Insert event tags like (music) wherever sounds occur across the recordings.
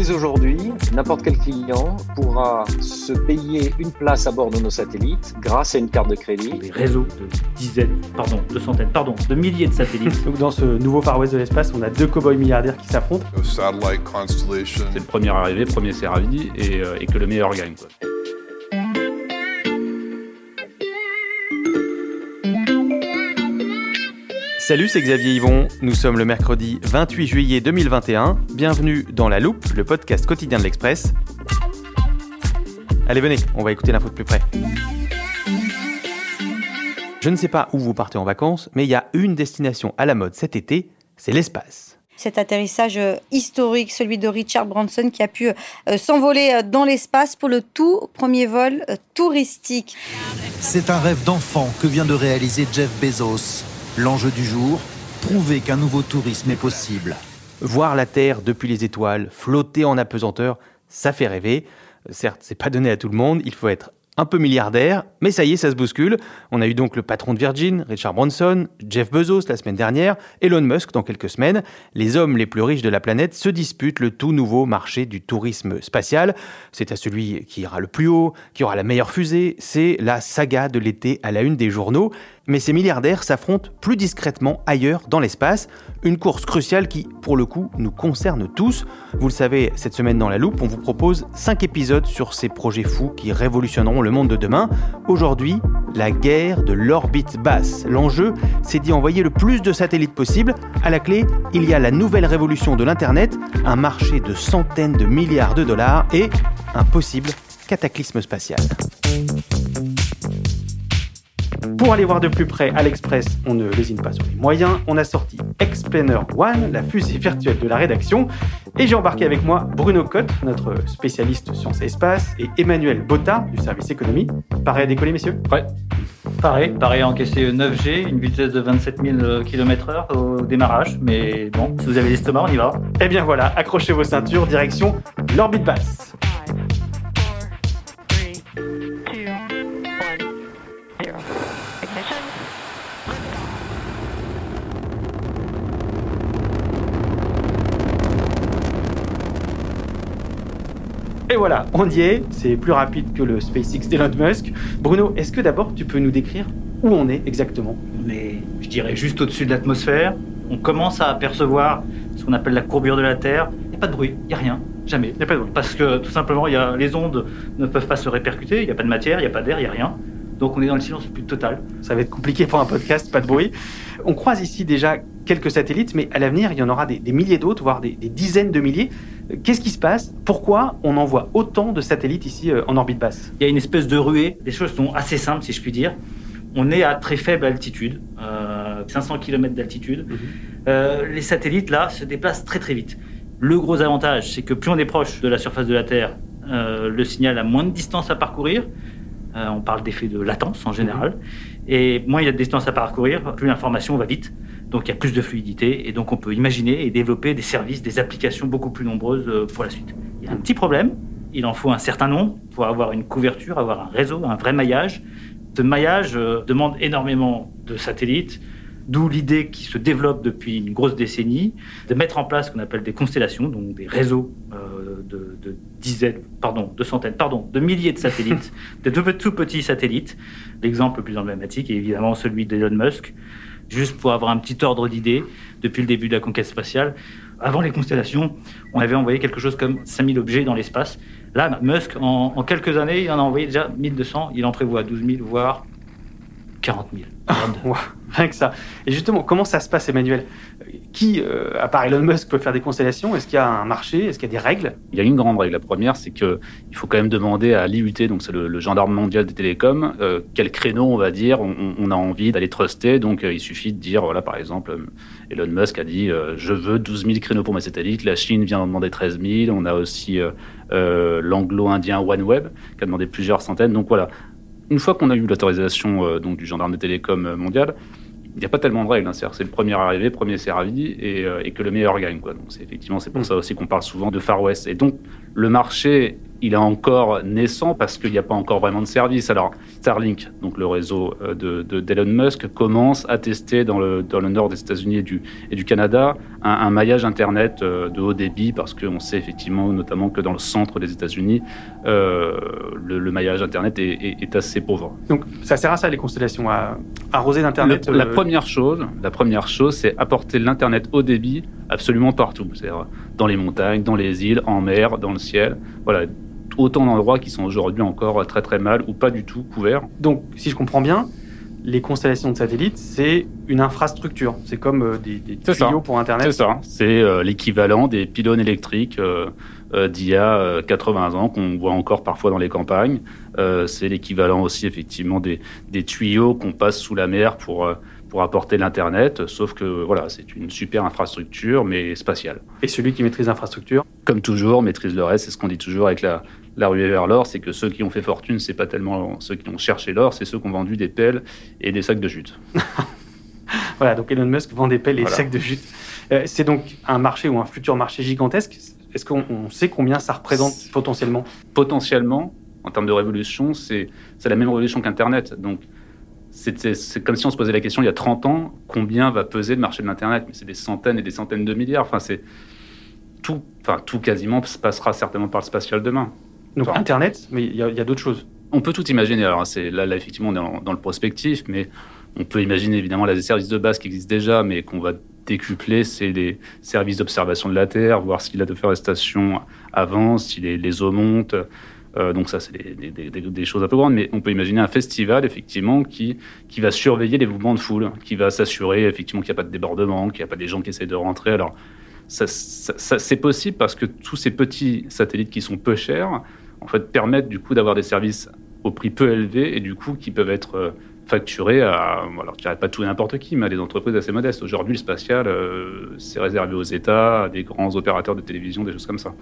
Dès aujourd'hui, n'importe quel client pourra se payer une place à bord de nos satellites grâce à une carte de crédit. des réseaux de dizaines, pardon, de centaines, pardon, de milliers de satellites. (laughs) Donc dans ce nouveau Far West de l'espace, on a deux cow-boys milliardaires qui s'affrontent. a satellite constellation. C'est le premier arrivé, premier servi et, euh, et que le meilleur gagne. Quoi. Salut, c'est Xavier Yvon. Nous sommes le mercredi 28 juillet 2021. Bienvenue dans La Loupe, le podcast quotidien de l'Express. Allez, venez, on va écouter l'info de plus près. Je ne sais pas où vous partez en vacances, mais il y a une destination à la mode cet été, c'est l'espace. cet atterrissage euh, historique, celui de Richard Branson, qui a pu euh, s'envoler euh, dans l'espace pour le tout premier vol touristique. C'est un rêve d'enfant que vient de réaliser Jeff Bezos. L'enjeu du jour, prouver qu'un nouveau tourisme est possible. Voir la Terre depuis les étoiles, flotter en apesanteur, ça fait rêver. Certes, c'est pas donné à tout le monde, il faut être un peu milliardaire, mais ça y est, ça se bouscule. On a eu donc le patron de Virgin, Richard Branson, Jeff Bezos la semaine dernière, Elon Musk dans quelques semaines. Les hommes les plus riches de la planète se disputent le tout nouveau marché du tourisme spatial. C'est à celui qui ira le plus haut, qui aura la meilleure fusée. C'est la saga de l'été à la une des journaux. Mais ces milliardaires s'affrontent plus discrètement ailleurs dans l'espace. Une course cruciale qui, pour le coup, nous concerne tous. Vous le savez, cette semaine dans la loupe, on vous propose 5 épisodes sur ces projets fous qui révolutionneront le monde de demain. Aujourd'hui, la guerre de l'orbite basse. L'enjeu, c'est d'y envoyer le plus de satellites possible. À la clé, il y a la nouvelle révolution de l'Internet, un marché de centaines de milliards de dollars et un possible cataclysme spatial. Pour aller voir de plus près à l'Express, on ne lésine pas sur les moyens. On a sorti Explainer One, la fusée virtuelle de la rédaction. Et j'ai embarqué avec moi Bruno Cotte, notre spécialiste sciences et espace, et Emmanuel Botta, du service économie. Pareil à décoller, messieurs? Ouais. Pareil, pareil à encaisser 9G, une vitesse de 27 000 km/h au démarrage, mais bon, si vous avez l'estomac, on y va. Eh bien voilà, accrochez vos ceintures, direction l'orbite basse. Voilà, on y est, c'est plus rapide que le SpaceX d'Elon Musk. Bruno, est-ce que d'abord tu peux nous décrire où on est exactement? On est, je dirais, juste au-dessus de l'atmosphère. On commence à apercevoir ce qu'on appelle la courbure de la Terre. Il n'y a pas de bruit, il n'y a rien, jamais. Il n'y a pas de bruit. Parce que tout simplement, il y a, les ondes ne peuvent pas se répercuter, il n'y a pas de matière, il n'y a pas d'air, il n'y a rien. Donc on est dans le silence le plus total. Ça va être compliqué pour un podcast, pas de bruit. On croise ici déjà quelques satellites, mais à l'avenir, il y en aura des, des milliers d'autres, voire des, des dizaines de milliers. Euh, Qu'est-ce qui se passe? Pourquoi on envoie autant de satellites ici euh, en orbite basse? Il y a une espèce de ruée. Les choses sont assez simples, si je puis dire. On est à très faible altitude, euh, 500 km d'altitude. Euh, les satellites, là, se déplacent très très vite. Le gros avantage, c'est que plus on est proche de la surface de la Terre, euh, le signal a moins de distance à parcourir. Euh, on parle d'effet de latence en général. Et moins il y a de distance à parcourir, plus l'information va vite. Donc il y a plus de fluidité. Et donc on peut imaginer et développer des services, des applications beaucoup plus nombreuses euh, pour la suite. Il y a un petit problème. Il en faut un certain nombre pour avoir une couverture, avoir un réseau, un vrai maillage. Ce maillage euh, demande énormément de satellites, D'où l'idée qui se développe depuis une grosse décennie de mettre en place ce qu'on appelle des constellations, donc des réseaux euh, de, dizaines, pardon, de centaines, pardon, de milliers de satellites, (laughs) de tout, tout petits satellites. L'exemple le plus emblématique est évidemment celui d'Elon Musk. Juste pour avoir un petit ordre d'idée, depuis le début de la conquête spatiale, avant les constellations, on avait envoyé quelque chose comme 5000 objets dans l'espace. Là, Musk, en, quelques années, il en a envoyé déjà 1200, il en prévoit 12 000, voire 40 000. Rien que ça. Et justement, comment ça se passe, Emmanuel? Qui, euh, à part Elon Musk, peut faire des constellations? Est-ce qu'il y a un marché? Est-ce qu'il y a des règles? Il y a une grande règle. La première, c'est qu'il faut quand même demander à l'IUT, donc c'est le, gendarme mondial des télécoms, euh, quel créneau, on va dire, on, a envie d'aller truster. Donc euh, il suffit de dire, voilà, par exemple, Elon Musk a dit je veux 12 000 créneaux pour mes satellites. La Chine vient d'en demander 13 000. On a aussi l'anglo-indien OneWeb qui a demandé plusieurs centaines. Donc voilà, une fois qu'on a eu l'autorisation euh, donc du gendarme de télécom euh, mondial, n'y a pas tellement de règles. Hein. C'est le premier arrivé, premier servi, et, euh, et que le meilleur gagne. Quoi. Donc c'est effectivement c'est pour mm. ça aussi qu'on parle souvent de Far West. Et donc le marché il est encore naissant parce qu'il n'y a pas encore vraiment de service. Alors, Starlink, donc le réseau euh, de, d'Elon Musk, commence à tester dans le, dans le nord des États-Unis et du, et du Canada un, maillage Internet euh, de haut débit parce qu'on sait effectivement, notamment, que dans le centre des États-Unis, euh, le, maillage Internet est, est, assez pauvre. Donc, ça sert à ça, les constellations, à arroser l'Internet La première chose, la première chose, c'est apporter l'Internet haut débit absolument partout. C'est-à-dire dans les montagnes, dans les îles, en mer, dans le ciel. Voilà, autant d'endroits qui sont aujourd'hui encore très très mal ou pas du tout couverts. Donc, si je comprends bien, les constellations de satellites, c'est une infrastructure. C'est comme euh, des, des tuyaux pour Internet. C'est ça. C'est euh, l'équivalent des pylônes électriques euh, d'il y a 80 ans qu'on voit encore parfois dans les campagnes. c'est l'équivalent aussi effectivement des, des tuyaux qu'on passe sous la mer pour pour apporter l'Internet, sauf que voilà, c'est une super infrastructure, mais spatiale. Et celui qui maîtrise l'infrastructure? Comme toujours, maîtrise le reste, c'est ce qu'on dit toujours avec la, la ruée vers l'or, c'est que ceux qui ont fait fortune, c'est pas tellement ceux qui ont cherché l'or, c'est ceux qui ont vendu des pelles et des sacs de jute. (laughs) voilà, donc Elon Musk vend des pelles et des sacs de jute. Euh, c'est donc un marché ou un futur marché gigantesque. Est-ce qu'on sait combien ça représente potentiellement? Potentiellement, en termes de révolution, c'est la même révolution qu'Internet. Donc, c'est comme si on se posait la question il y a 30 ans, combien va peser le marché de l'Internet? Mais c'est des centaines et des centaines de milliards. Enfin, c'est tout, enfin, tout quasiment se passera certainement par le spatial demain. Donc Internet, mais il y a, d'autres choses. On peut tout imaginer. Alors c'est là, effectivement, on est dans, le prospectif, mais on peut imaginer évidemment les services de base qui existent déjà, mais qu'on va décupler, c'est les services d'observation de la Terre, voir si la déforestation avance, si les, eaux montent. Euh, donc ça, c'est des, choses un peu grandes, mais on peut imaginer un festival, effectivement, qui, qui va surveiller les mouvements de foule, qui va s'assurer, effectivement, qu'il n'y a pas de débordement, qu'il n'y a pas des gens qui essayent de rentrer. Alors, c'est possible parce que tous ces petits satellites qui sont peu chers, en fait, permettent du coup d'avoir des services au prix peu élevé et du coup qui peuvent être euh, facturés à, alors je dirais pas tout n'importe qui, mais à des entreprises assez modestes. Aujourd'hui, le spatial, euh, c'est réservé aux États, à des grands opérateurs de télévision, des choses comme ça.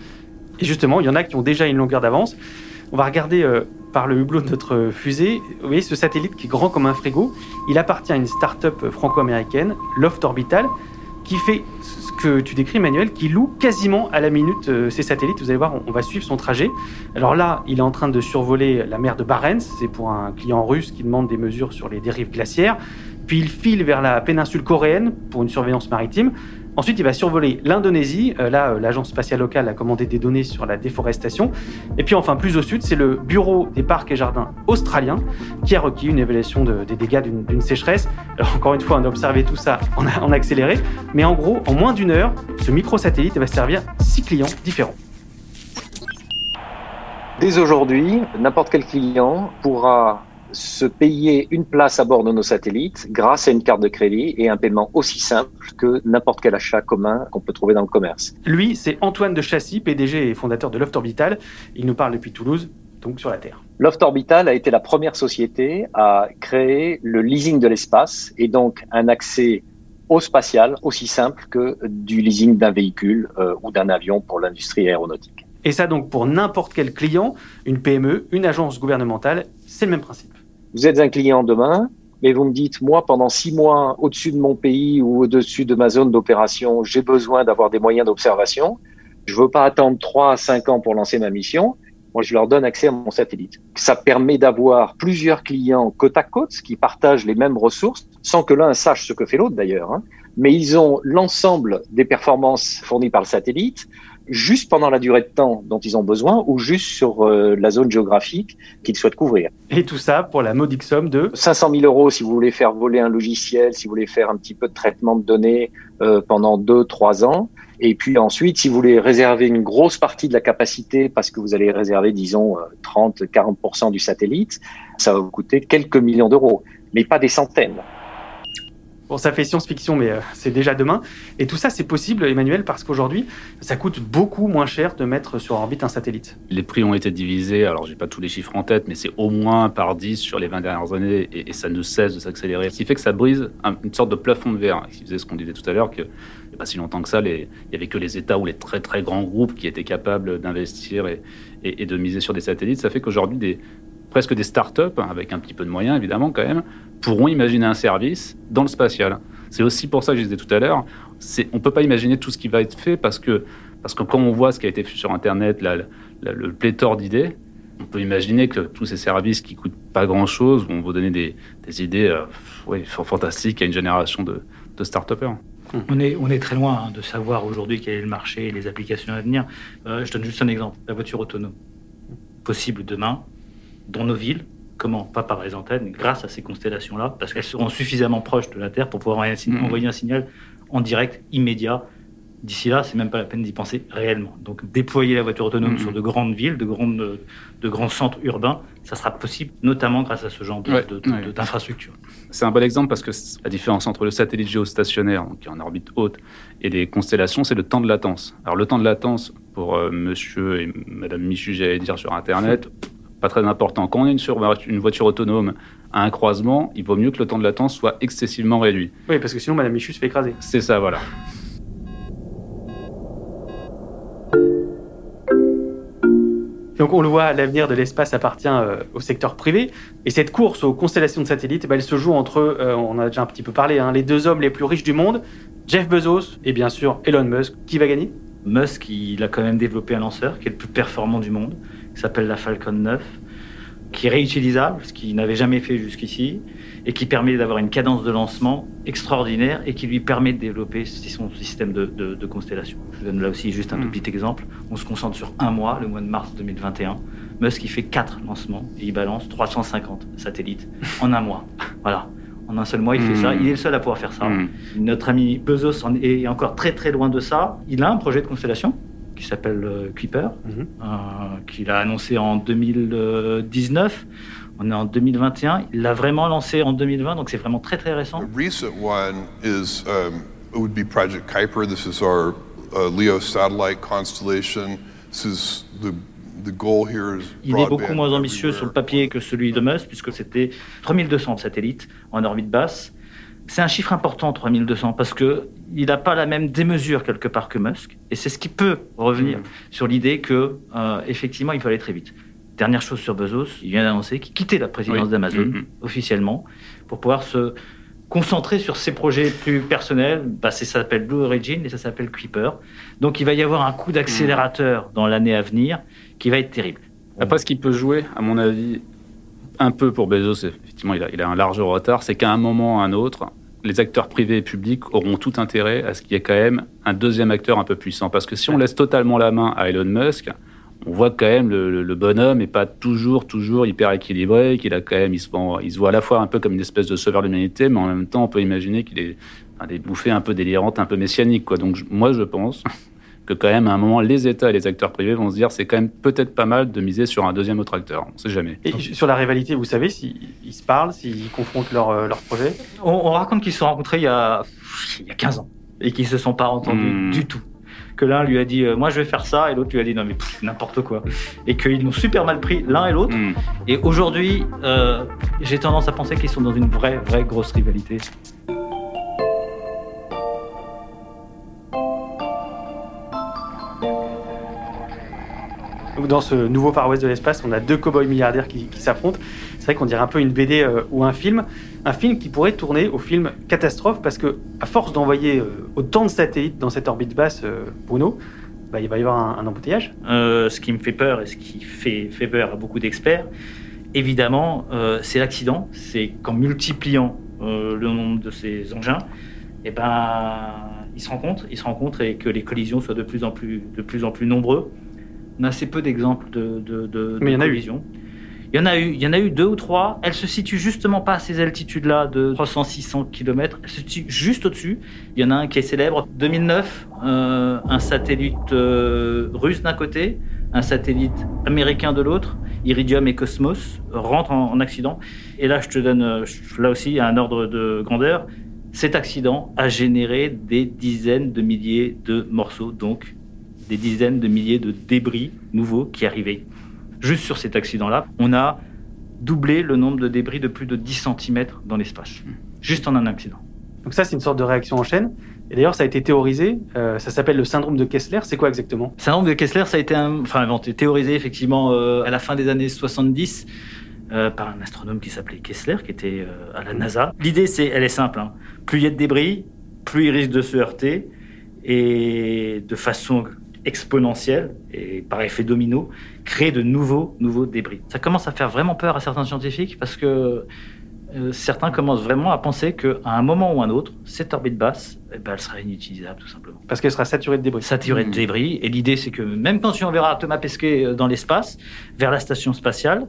Et justement, il y en a qui ont déjà une longueur d'avance. On va regarder euh, par le hublot de notre fusée. Vous voyez ce satellite qui est grand comme un frigo. Il appartient à une start-up franco-américaine, Loft Orbital, qui fait que tu décris, Manuel, qui loue quasiment à la minute euh, ces satellites. Vous allez voir, on, va suivre son trajet. Alors là, il est en train de survoler la mer de Barents. C'est pour un client russe qui demande des mesures sur les dérives glaciaires. Puis il file vers la péninsule coréenne pour une surveillance maritime. Ensuite, il va survoler l'Indonésie. Euh, là, euh, l'agence spatiale locale a commandé des données sur la déforestation. Et puis enfin, plus au sud, c'est le Bureau des parcs et jardins australien qui a requis une évaluation des dégâts d'une sécheresse. Encore une fois, on a observé tout ça en, en accéléré. Mais en gros, en moins d'une heure, ce microsatellite va servir six clients différents. Dès aujourd'hui, n'importe quel client pourra se payer une place à bord de nos satellites grâce à une carte de crédit et un paiement aussi simple que n'importe quel achat commun qu'on peut trouver dans le commerce. Lui, c'est Antoine de Chassis, PDG et fondateur de Loft Orbital. Il nous parle depuis Toulouse, donc sur la Terre. Loft Orbital a été la première société à créer le leasing de l'espace et donc un accès au spatial aussi simple que du leasing d'un véhicule euh, ou d'un avion pour l'industrie aéronautique. Et ça donc pour n'importe quel client, une PME, une agence gouvernementale, c'est le même principe vous êtes un client demain, mais vous me dites, moi, pendant six mois, au-dessus de mon pays ou au-dessus de ma zone d'opération, j'ai besoin d'avoir des moyens d'observation. Je veux pas attendre trois à cinq ans pour lancer ma mission. moi je leur donne accès à mon satellite. Ça permet d'avoir plusieurs clients côte à côte qui partagent les mêmes ressources sans que l'un sache ce que fait l'autre d'ailleurs. Hein. Mais ils ont l'ensemble des performances fournies par le satellite juste pendant la durée de temps dont ils ont besoin ou juste sur euh, la zone géographique qu'ils souhaitent couvrir. Et tout ça pour la modique somme de 500 000 euros si vous voulez faire voler un logiciel, si vous voulez faire un petit peu de traitement de données euh, pendant deux, trois ans. Et puis ensuite, si vous voulez réserver une grosse partie de la capacité, parce que vous allez réserver, disons, 30, euh, 40% du satellite, ça va vous coûter quelques millions d'euros, mais pas des centaines. Bon, ça fait science-fiction, mais euh, c'est déjà demain. Et tout ça, c'est possible, Emmanuel, parce qu'aujourd'hui, ça coûte beaucoup moins cher de mettre sur orbite un satellite. Les prix ont été divisés, alors j'ai pas tous les chiffres en tête, mais c'est au moins par 10 sur les 20 dernières années, et, ça ne cesse de s'accélérer. Ce qui fait que ça brise une sorte de plafond de verre, qui faisait ce qu'on disait tout à l'heure, a pas si longtemps que ça, il n'y avait que les États ou les très très grands groupes qui étaient capables d'investir et, et, de miser sur des satellites. Ça fait qu'aujourd'hui, des, presque des start-up, avec un petit peu de moyens évidemment quand même, pourront imaginer un service dans le spatial. C'est aussi pour ça que je disais tout à l'heure, on ne peut pas imaginer tout ce qui va être fait parce que, parce que quand on voit ce qui a été fait sur Internet, le pléthore d'idées, on peut imaginer que tous ces services qui coûtent pas grand-chose vont vous donner des, idées euh, fantastiques à une génération de, de start-upers. On est, on est très loin hein, de savoir aujourd'hui quel est le marché et les applications à venir. Euh, je donne juste un exemple, la voiture autonome. Possible demain, dans nos villes, Comment Pas par les antennes, grâce à ces constellations-là, parce qu'elles seront suffisamment proches de la Terre pour pouvoir envoyer un, signal en direct, immédiat. D'ici là, c'est même pas la peine d'y penser réellement. Donc, déployer la voiture autonome mm-hmm. sur de grandes villes, de, grandes, de grands centres urbains, ça sera possible, notamment grâce à ce genre d'infrastructure. C'est un bon exemple parce que la différence entre le satellite géostationnaire, qui est en orbite haute, et les constellations, c'est le temps de latence. Alors, le temps de latence, pour euh, monsieur et madame Michu, j'allais dire sur Internet, pas très important. Quand on est une, sur une voiture autonome à un croisement, il vaut mieux que le temps de latence soit excessivement réduit. Oui, parce que sinon, Madame Michu se fait écraser. C'est ça, voilà. Donc on le voit, l'avenir de l'espace appartient euh, au secteur privé. Et cette course aux constellations de satellites, bah, elle se joue entre, euh, on a déjà un petit peu parlé, hein, les deux hommes les plus riches du monde, Jeff Bezos et bien sûr Elon Musk. Qui va gagner? Musk, il a quand même développé un lanceur qui est le plus performant du monde qui s'appelle la Falcon 9, qui est réutilisable, ce qu'il n'avait jamais fait jusqu'ici, et qui permet d'avoir une cadence de lancement extraordinaire et qui lui permet de développer son système de, constellation. Je donne là aussi juste un tout hmm. petit exemple. On se concentre sur un mois, le mois de mars 2021. Musk, il fait quatre lancements et il balance 350 satellites (laughs) en un mois. Voilà. En un seul mois, il fait ça. Hmm. Il est le seul à pouvoir faire ça. Hmm. Notre ami Bezos est encore très très loin de ça. Il a un projet de constellation qui s'appelle euh, Kuiper, mhm. euh, qu'il a annoncé en 2019. On est en 2021. Il l'a vraiment lancé en 2020, donc c'est vraiment très très récent. The recent one is um, it would be Project Kuiper. This is our uh, LEO satellite constellation. This is the the goal here is Il est beaucoup moins ambitieux sur le papier que celui de Musk, puisque c'était 3200 satellites en orbite basse. C'est un chiffre important, 3200, parce que il n'a pas la même démesure quelque part que Musk, et c'est ce qui peut revenir mm. sur l'idée que euh, effectivement il faut aller très vite. Dernière chose sur Bezos, il vient d'annoncer qu'il quittait la présidence d'Amazon mm, mm. officiellement pour pouvoir se concentrer sur ses projets plus personnels. Bah, ça s'appelle Blue Origin et ça s'appelle Creeper. Donc il va y avoir un coup d'accélérateur dans l'année à venir qui va être terrible. Après, ce qui peut jouer, à mon avis, un peu pour Bezos, effectivement, il a, il a un large retard, c'est qu'à un moment ou à un autre, les acteurs privés et publics auront tout intérêt à ce qu'il y ait quand même un deuxième acteur un peu puissant. Parce que si on laisse totalement la main à Elon Musk, on voit quand même le, le bonhomme n'est pas toujours, toujours hyper équilibré, qu'il a quand même, il se, il se voit à la fois un peu comme une espèce de sauveur de l'humanité, mais en même temps, on peut imaginer qu'il est des bouffées un peu délirantes, un peu messianiques, quoi. Donc, moi, je pense que quand même, à un moment, les États et les acteurs privés vont se dire c'est quand même peut-être pas mal de miser sur un deuxième autre acteur. On ne sait jamais. Et sur la rivalité, vous savez s'ils se parlent, s'ils confrontent leurs leur euh, projets on, raconte qu'ils se sont rencontrés il y a, il y a 15 ans et qu'ils ne se sont pas entendus hmm. du tout que l'un lui a dit euh, moi je vais faire ça et l'autre lui a dit non mais n'importe quoi et qu'ils l'ont super mal pris l'un et l'autre hmm. et aujourd'hui euh, j'ai tendance à penser qu'ils sont dans une vraie vraie grosse rivalité dans ce nouveau Far West de l'espace, on a deux cow-boys milliardaires qui, s'affrontent. C'est vrai qu'on dirait un peu une BD euh, ou un film. Un film qui pourrait tourner au film catastrophe parce que, à force d'envoyer euh, autant de satellites dans cette orbite basse, euh, Bruno, bah, il va y avoir un, embouteillage. Ce qui me fait peur et ce qui fait, peur à beaucoup d'experts, évidemment, c'est l'accident. C'est qu'en multipliant le nombre de ces engins, eh ben, ils se rencontrent, ils se rencontrent et que les collisions soient de plus en plus, de plus, en plus nombreux. On a assez peu d'exemples de, de, de, Mais il y en a eu. Il y en a eu, il y en a eu deux ou trois. Elles se situent justement pas à ces altitudes-là de 300-600 km. Elles se situent juste au-dessus. Il y en a un qui est célèbre. 2009, euh, un satellite euh, russe d'un côté, un satellite américain de l'autre, Iridium et Cosmos, rentrent en, en accident. Et là, je te donne, euh, là aussi, un ordre de grandeur. Cet accident a généré des dizaines de milliers de morceaux, donc des dizaines de milliers de débris nouveaux qui arrivaient. Juste sur cet accident-là, on a doublé le nombre de débris de plus de 10 cm dans l'espace. Juste en un accident. Donc ça, c'est une sorte de réaction en chaîne. Et d'ailleurs, ça a été théorisé. euh, ça s'appelle le syndrome de Kessler. C'est quoi exactement? Le syndrome de Kessler, ça a été un- enfin, inventé, théorisé effectivement euh, à la fin des années 70 euh, par un astronome qui s'appelait Kessler, qui était euh, à la NASA. L'idée, c'est, elle est simple. hein. Plus il y a de débris, plus il risque de se heurter et de façon exponentielle et par effet domino, créer de nouveaux, nouveaux débris. Ça commence à faire vraiment peur à certains scientifiques parce que euh, certains commencent vraiment à penser qu'à un moment ou un autre, cette orbite basse, eh ben, elle sera inutilisable tout simplement. Parce qu'elle sera saturée de débris. Saturée de débris. Et l'idée, c'est que même quand tu enverras Thomas Pesquet euh, dans l'espace, vers la station spatiale,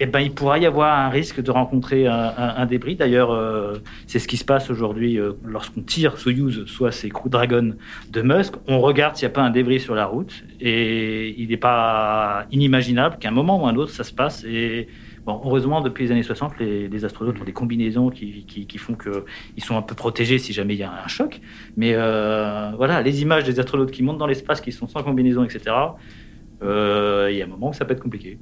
eh ben, il pourra y avoir un risque de rencontrer un, débris. D'ailleurs, euh, c'est ce qui se passe aujourd'hui euh, lorsqu'on tire Soyuz, soit ces Crew Dragon de Musk. On regarde s'il n'y a pas un débris sur la route. Et il n'est pas inimaginable qu'à un moment ou un autre, ça se passe. Et heureusement, depuis les années 60, les, astronautes ont des combinaisons qui, font qu'ils sont un peu protégés si jamais il y a un choc. Mais euh, voilà, les images des astronautes qui montent dans l'espace, qui sont sans combinaison, etc., il y a un moment où ça peut être compliqué.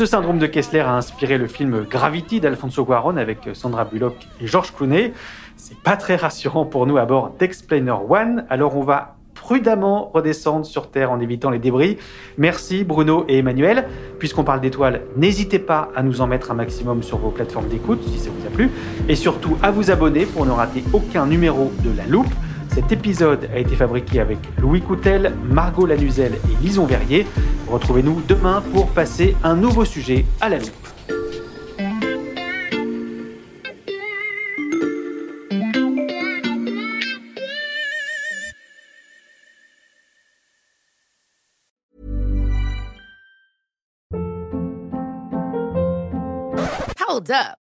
Ce syndrome de Kessler a inspiré le film Gravity d'Alfonso Cuarón avec Sandra Bullock et George Clooney. C'est pas très rassurant pour nous à bord d'Explainer One, alors on va prudemment redescendre sur Terre en évitant les débris. Merci Bruno et Emmanuel. Puisqu'on parle d'étoiles, n'hésitez pas à nous en mettre un maximum sur vos plateformes d'écoute si ça vous a plu, et surtout à vous abonner pour ne rater aucun numéro de La Loupe. Cet épisode a été fabriqué avec Louis Coutel, Margot Lanuzel et Lison Verrier. Retrouvez-nous demain pour passer un nouveau sujet à la loupe. Hold up.